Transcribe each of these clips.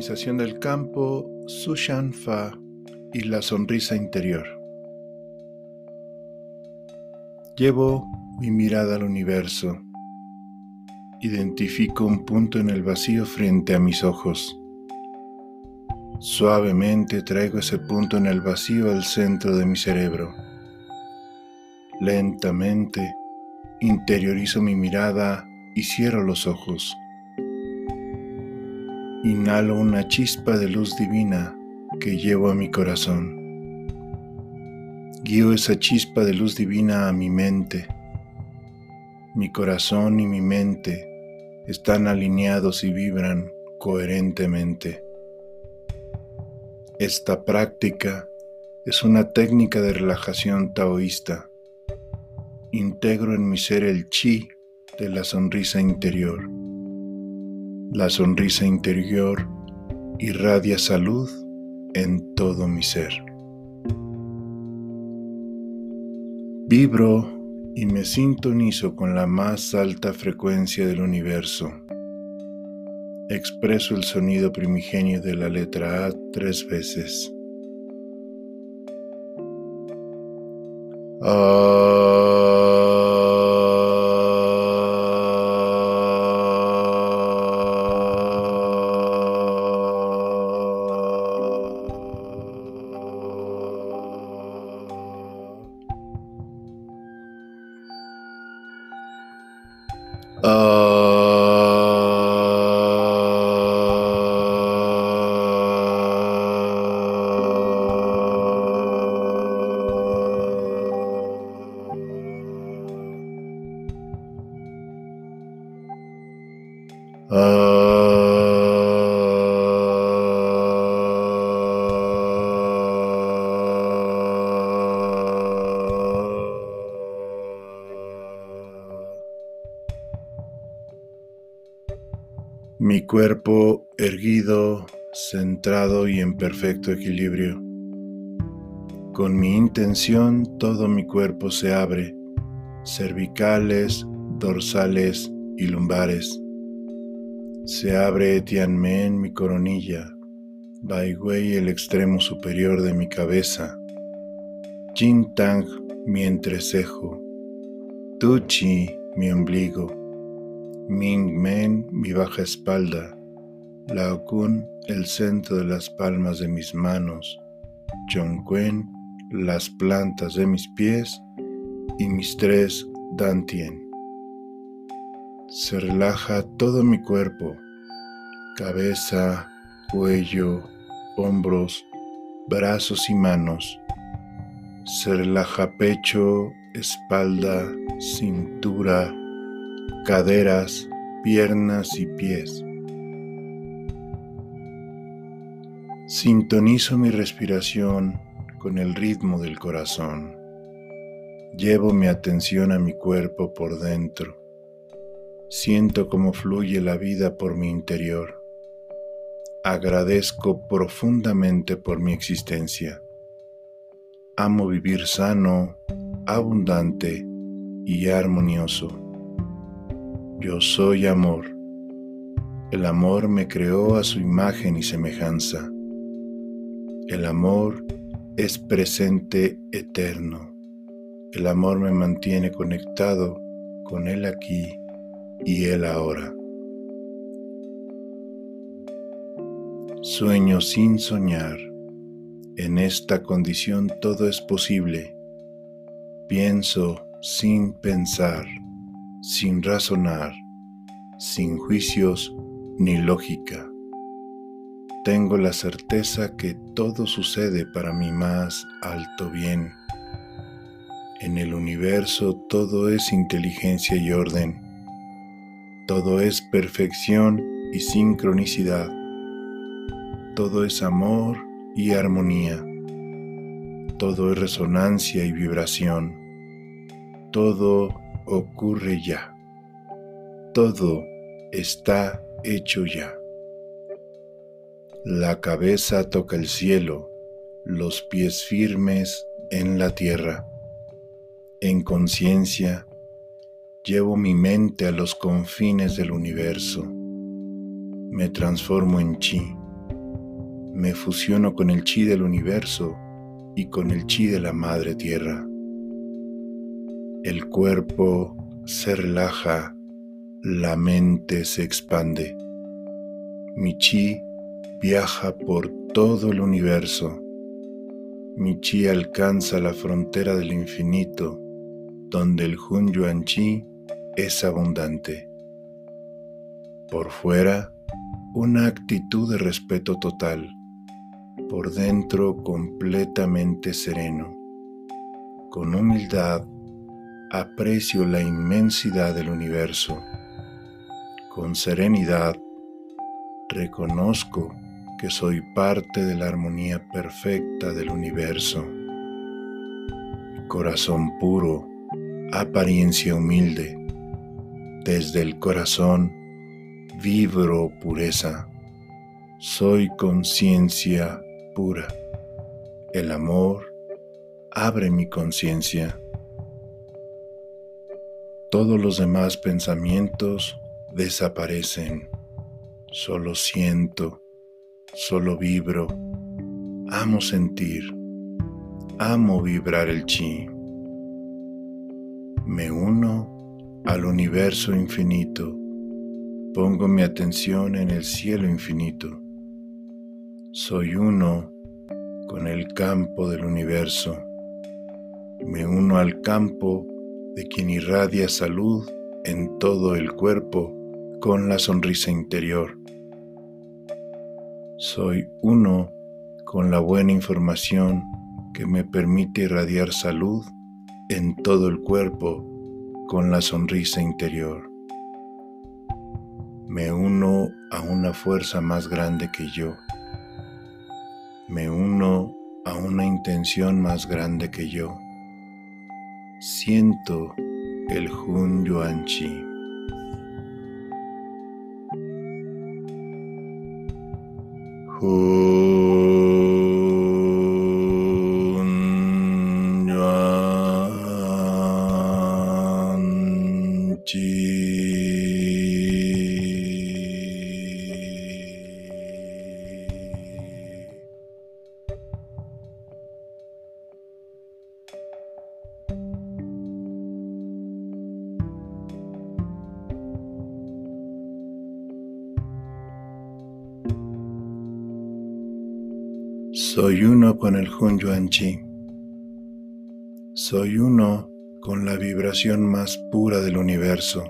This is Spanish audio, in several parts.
Organización del campo, Sushan Fa y la sonrisa interior. Llevo mi mirada al universo. Identifico un punto en el vacío frente a mis ojos. Suavemente traigo ese punto en el vacío al centro de mi cerebro. Lentamente interiorizo mi mirada y cierro los ojos. Inhalo una chispa de luz divina que llevo a mi corazón. Guío esa chispa de luz divina a mi mente. Mi corazón y mi mente están alineados y vibran coherentemente. Esta práctica es una técnica de relajación taoísta. Integro en mi ser el chi de la sonrisa interior. La sonrisa interior irradia salud en todo mi ser. Vibro y me sintonizo con la más alta frecuencia del universo. Expreso el sonido primigenio de la letra A tres veces. Mi cuerpo erguido, centrado y en perfecto equilibrio. Con mi intención todo mi cuerpo se abre, cervicales, dorsales y lumbares. Se abre Tianmen mi coronilla, Wei el extremo superior de mi cabeza, Tang mi entrecejo, Chi mi ombligo, Ming Men mi baja espalda, Lao Kun el centro de las palmas de mis manos, Kuen las plantas de mis pies. Y mis tres Dantien. Se relaja todo mi cuerpo, cabeza, cuello, hombros, brazos y manos. Se relaja pecho, espalda, cintura, caderas, piernas y pies. Sintonizo mi respiración con el ritmo del corazón. Llevo mi atención a mi cuerpo por dentro. Siento cómo fluye la vida por mi interior. Agradezco profundamente por mi existencia. Amo vivir sano, abundante y armonioso. Yo soy amor. El amor me creó a su imagen y semejanza. El amor es presente eterno. El amor me mantiene conectado con Él aquí y Él ahora. Sueño sin soñar. En esta condición todo es posible. Pienso sin pensar sin razonar, sin juicios ni lógica. Tengo la certeza que todo sucede para mi más alto bien. En el universo todo es inteligencia y orden. Todo es perfección y sincronicidad. Todo es amor y armonía. Todo es resonancia y vibración. Todo ocurre ya. Todo está hecho ya. La cabeza toca el cielo, los pies firmes en la tierra. En conciencia, llevo mi mente a los confines del universo. Me transformo en chi, me fusiono con el chi del universo y con el chi de la Madre Tierra. El cuerpo se relaja, la mente se expande. Mi chi viaja por todo el universo. Mi chi alcanza la frontera del infinito, donde el Hun Yuan Chi es abundante. Por fuera, una actitud de respeto total. Por dentro, completamente sereno. Con humildad, aprecio la inmensidad del universo. Con serenidad, reconozco que soy parte de la armonía perfecta del universo. Corazón puro, apariencia humilde. Desde el corazón vibro pureza. Soy conciencia pura. El amor abre mi conciencia. Todos los demás pensamientos desaparecen. Solo siento, solo vibro. Amo sentir. Amo vibrar el chi. Me uno al universo infinito. Pongo mi atención en el cielo infinito. Soy uno con el campo del universo. Me uno al campo de quien irradia salud en todo el cuerpo con la sonrisa interior. Soy uno con la buena información que me permite irradiar salud en todo el cuerpo con la sonrisa interior. Me uno a una fuerza más grande que yo. Me uno a una intención más grande que yo siento el Hun Yuan Chi. Soy uno con el Hun Yuan Chi. Soy uno con la vibración más pura del universo.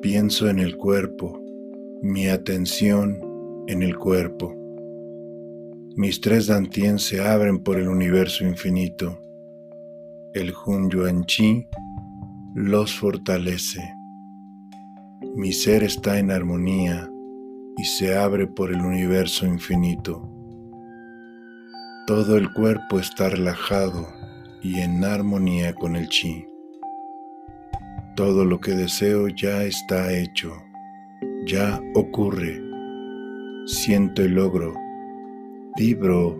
Pienso en el cuerpo, mi atención en el cuerpo. Mis tres dantien se abren por el universo infinito. El Hun Yuan Chi los fortalece. Mi ser está en armonía y se abre por el universo infinito. Todo el cuerpo está relajado y en armonía con el chi. Todo lo que deseo ya está hecho, ya ocurre. Siento el logro, vibro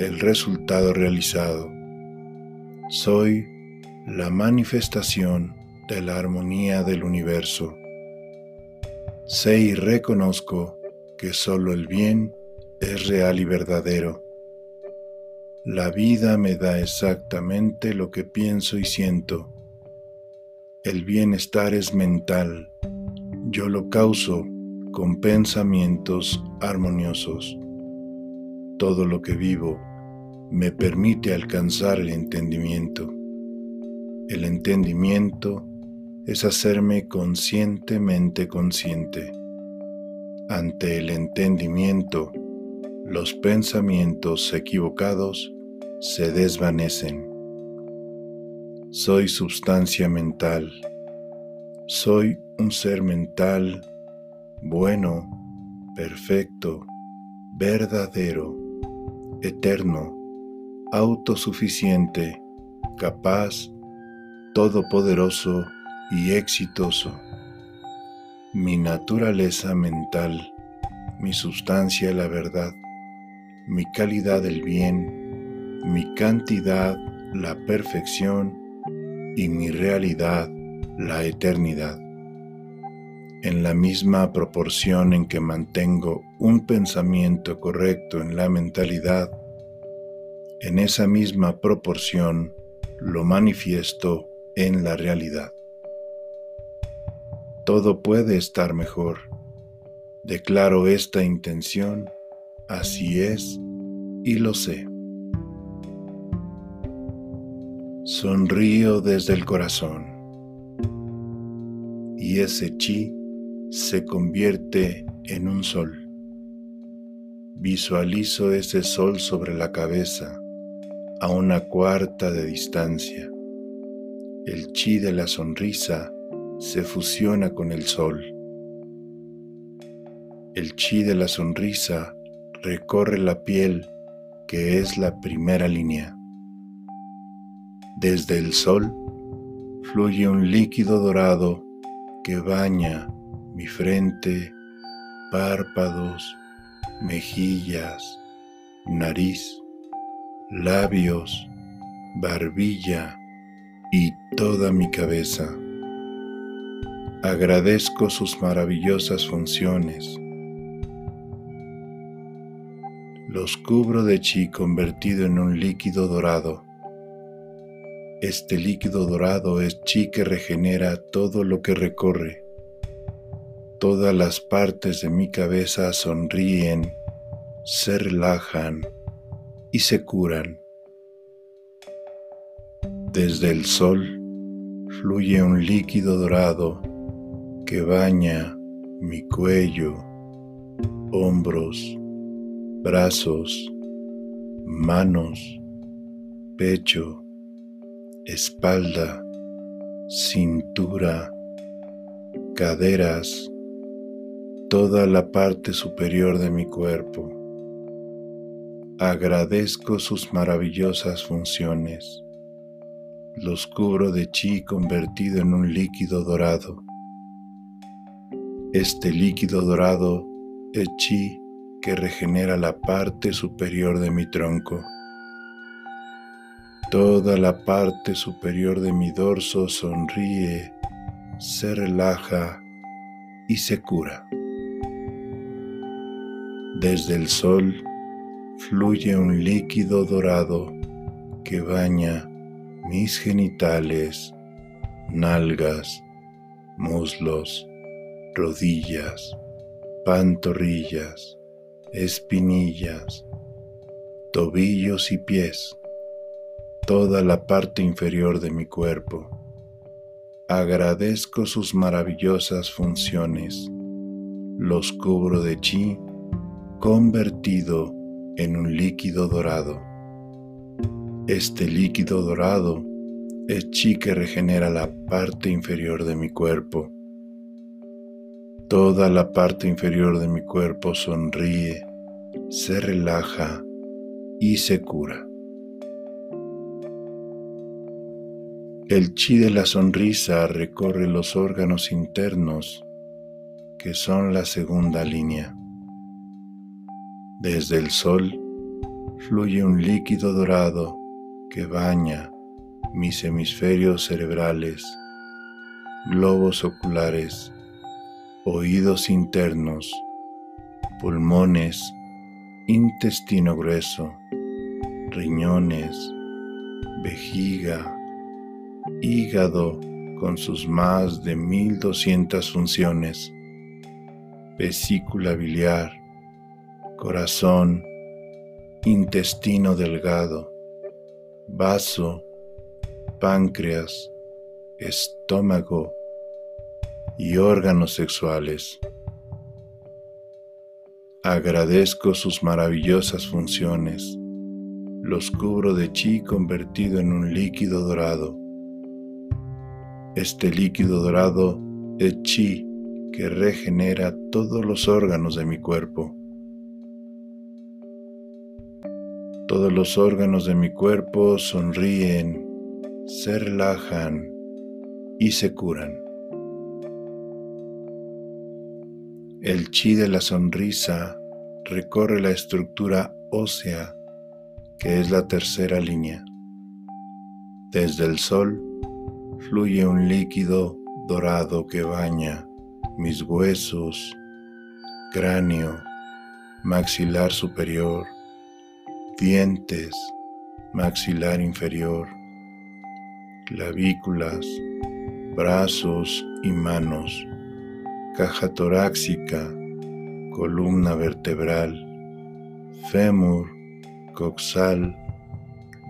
el resultado realizado. Soy la manifestación de la armonía del universo. Sé y reconozco que solo el bien es real y verdadero la vida me da exactamente lo que pienso y siento. El bienestar es mental. Yo lo causo con pensamientos armoniosos. Todo lo que vivo me permite alcanzar el entendimiento. El entendimiento es hacerme conscientemente consciente. Ante el entendimiento, los pensamientos equivocados se desvanecen. Soy sustancia mental. Soy un ser mental bueno, perfecto, verdadero, eterno, autosuficiente, capaz, todopoderoso y exitoso. Mi naturaleza mental, mi sustancia la verdad, mi calidad el bien, mi cantidad la perfección y mi realidad la eternidad. en la misma proporción en que mantengo un pensamiento correcto en la mentalidad, en esa misma proporción lo manifiesto en la realidad. Todo puede estar mejor. Declaro esta intención, así es, y lo sé. Sonrío desde el corazón y ese chi se convierte en un sol. Visualizo ese sol sobre la cabeza a una cuarta de distancia. El chi de la sonrisa se fusiona con el sol. El chi de la sonrisa recorre la piel que es la primera línea. Desde el sol fluye un líquido dorado que baña mi frente, párpados, mejillas, nariz, labios, barbilla y toda mi cabeza. Agradezco sus maravillosas funciones. Los cubro de chi convertido en un líquido dorado. Este líquido dorado es chi que regenera todo lo que recorre Todas las partes de mi cabeza sonríen, se relajan y se curan. Desde el sol fluye un líquido dorado que baña mi cuello, hombros, brazos, manos, pecho, espalda, cintura, caderas, toda la parte superior de mi cuerpo. Agradezco sus maravillosas funciones. Los cubro de chi convertido en un líquido dorado. Este líquido dorado es chi que regenera la parte superior de mi tronco. Toda la parte superior de mi dorso sonríe, se relaja y se cura. Desde el sol fluye un líquido dorado que baña mis genitales, nalgas, muslos, rodillas, pantorrillas, espinillas, tobillos y pies, toda la parte inferior de mi cuerpo. Agradezco sus maravillosas funciones. Los cubro de chi convertido en un líquido dorado. Este líquido dorado es chi que regenera la parte inferior de mi cuerpo. Toda la parte inferior de mi cuerpo sonríe, se relaja y se cura. El chi de la sonrisa recorre los órganos internos que son la segunda línea. Desde el sol fluye un líquido dorado que baña mis hemisferios cerebrales, globos oculares, oídos internos, pulmones, intestino grueso, riñones, vejiga, hígado con sus más de 1200 funciones, vesícula biliar, corazón, intestino delgado, vaso, páncreas, estómago y órganos sexuales. Agradezco sus maravillosas funciones. Los cubro de chi convertido en un líquido dorado. Este líquido dorado es chi que regenera todos los órganos de mi cuerpo. Todos los órganos de mi cuerpo sonríen, se relajan y se curan. El chi de la sonrisa recorre la estructura ósea, que es la tercera línea. Desde el sol fluye un líquido dorado que baña mis huesos, cráneo, maxilar superior, dientes, maxilar inferior, clavículas, brazos y manos, caja torácica, columna vertebral, fémur, coxal,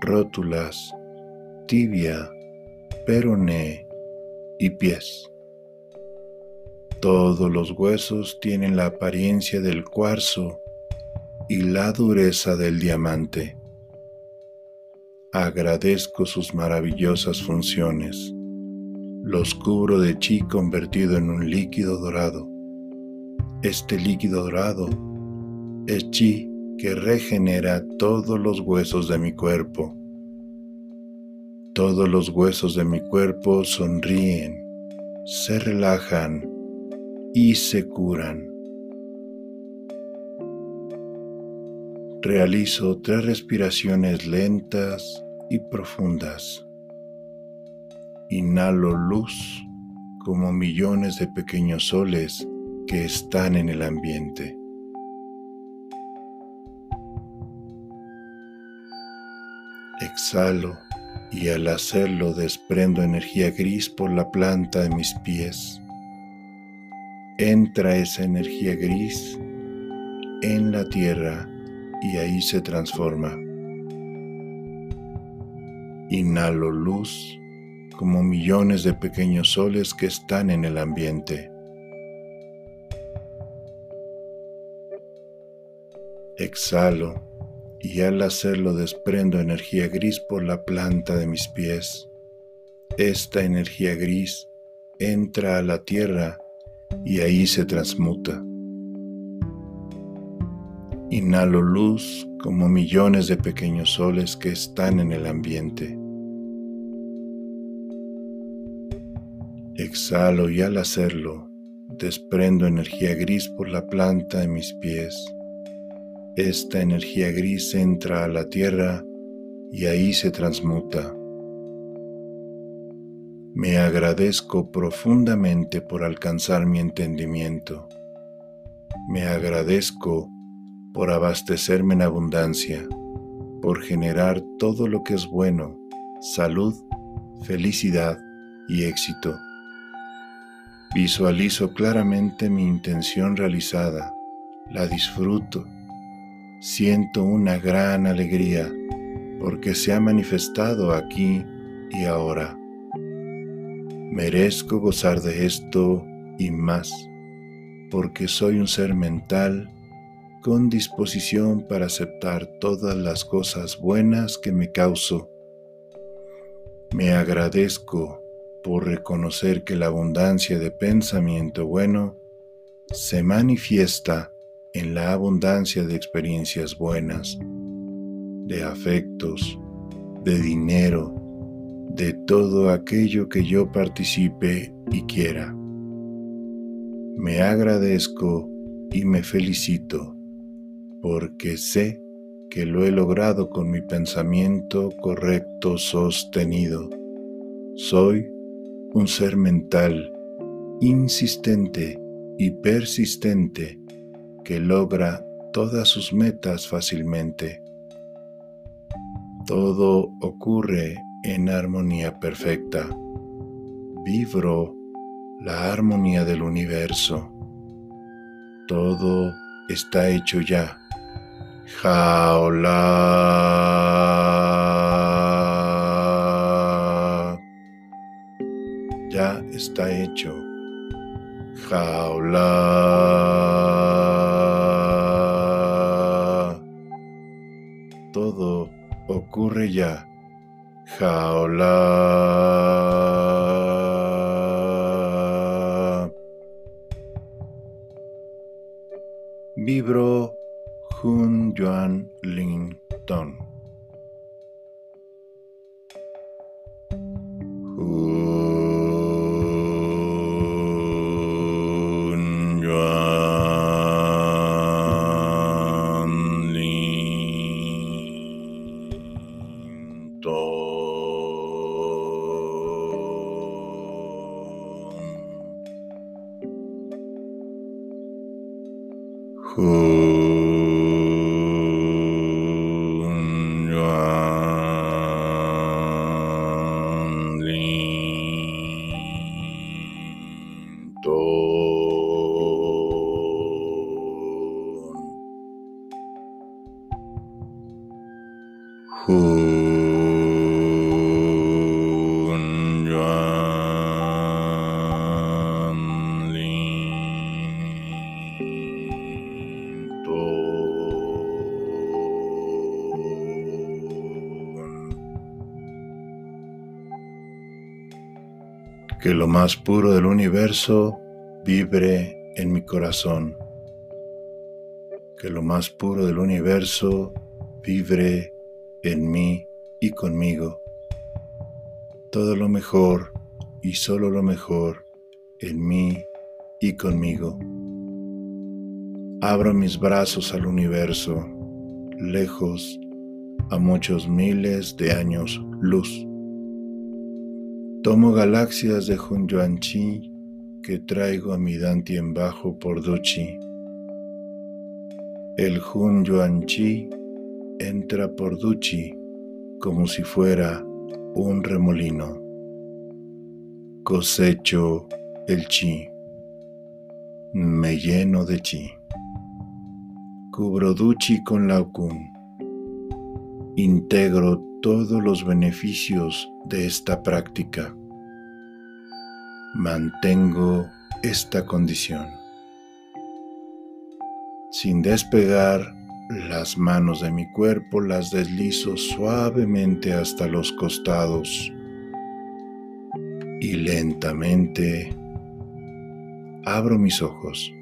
rótulas, tibia, peroné y pies. Todos los huesos tienen la apariencia del cuarzo y la dureza del diamante. Agradezco sus maravillosas funciones. Los cubro de chi convertido en un líquido dorado. Este líquido dorado es chi que regenera todos los huesos de mi cuerpo. Todos los huesos de mi cuerpo sonríen, se relajan y se curan. Realizo tres respiraciones lentas y profundas. Inhalo luz como millones de pequeños soles que están en el ambiente. Exhalo y al hacerlo desprendo energía gris por la planta de mis pies. Entra esa energía gris en la tierra y ahí se transforma. Inhalo luz como millones de pequeños soles que están en el ambiente. Exhalo y al hacerlo desprendo energía gris por la planta de mis pies. Esta energía gris entra a la tierra y ahí se transmuta. Inhalo luz como millones de pequeños soles que están en el ambiente. Exhalo y al hacerlo desprendo energía gris por la planta de mis pies. Esta energía gris entra a la tierra y ahí se transmuta. Me agradezco profundamente por alcanzar mi entendimiento. Me agradezco por abastecerme en abundancia, por generar todo lo que es bueno, salud, felicidad y éxito. Visualizo claramente mi intención realizada, la disfruto siento una gran alegría porque se ha manifestado aquí y ahora. Merezco gozar de esto y más porque soy un ser mental con disposición para aceptar todas las cosas buenas que me causo. Me agradezco por reconocer que la abundancia de pensamiento bueno se manifiesta en la abundancia de experiencias buenas, de afectos, de dinero, de todo aquello que yo participe y quiera. Me agradezco y me felicito porque sé que lo he logrado con mi pensamiento correcto sostenido. Soy un ser mental insistente y persistente que logra todas sus metas fácilmente. Todo ocurre en armonía perfecta. Vibro la armonía del universo. Todo está hecho ya. Jaola. Ya está hecho. Jaola. ocurre ya. Jaola. Vibro Hun Yuan Lin Ton. Que lo más puro del universo vibre en mi corazón. Que lo más puro del universo vibre en mí y conmigo. Todo lo mejor y solo lo mejor en mí y conmigo. Abro mis brazos al universo, lejos, a muchos miles de años luz. Tomo galaxias de Chi que traigo a mi Dantien bajo por Duchi. El Chi entra por Duchi como si fuera un remolino. Cosecho el chi. Me lleno de chi. Cubro Duchi con Laokun. Integro todos los beneficios de esta práctica. Mantengo esta condición. Sin despegar las manos de mi cuerpo las deslizo suavemente hasta los costados y lentamente abro mis ojos.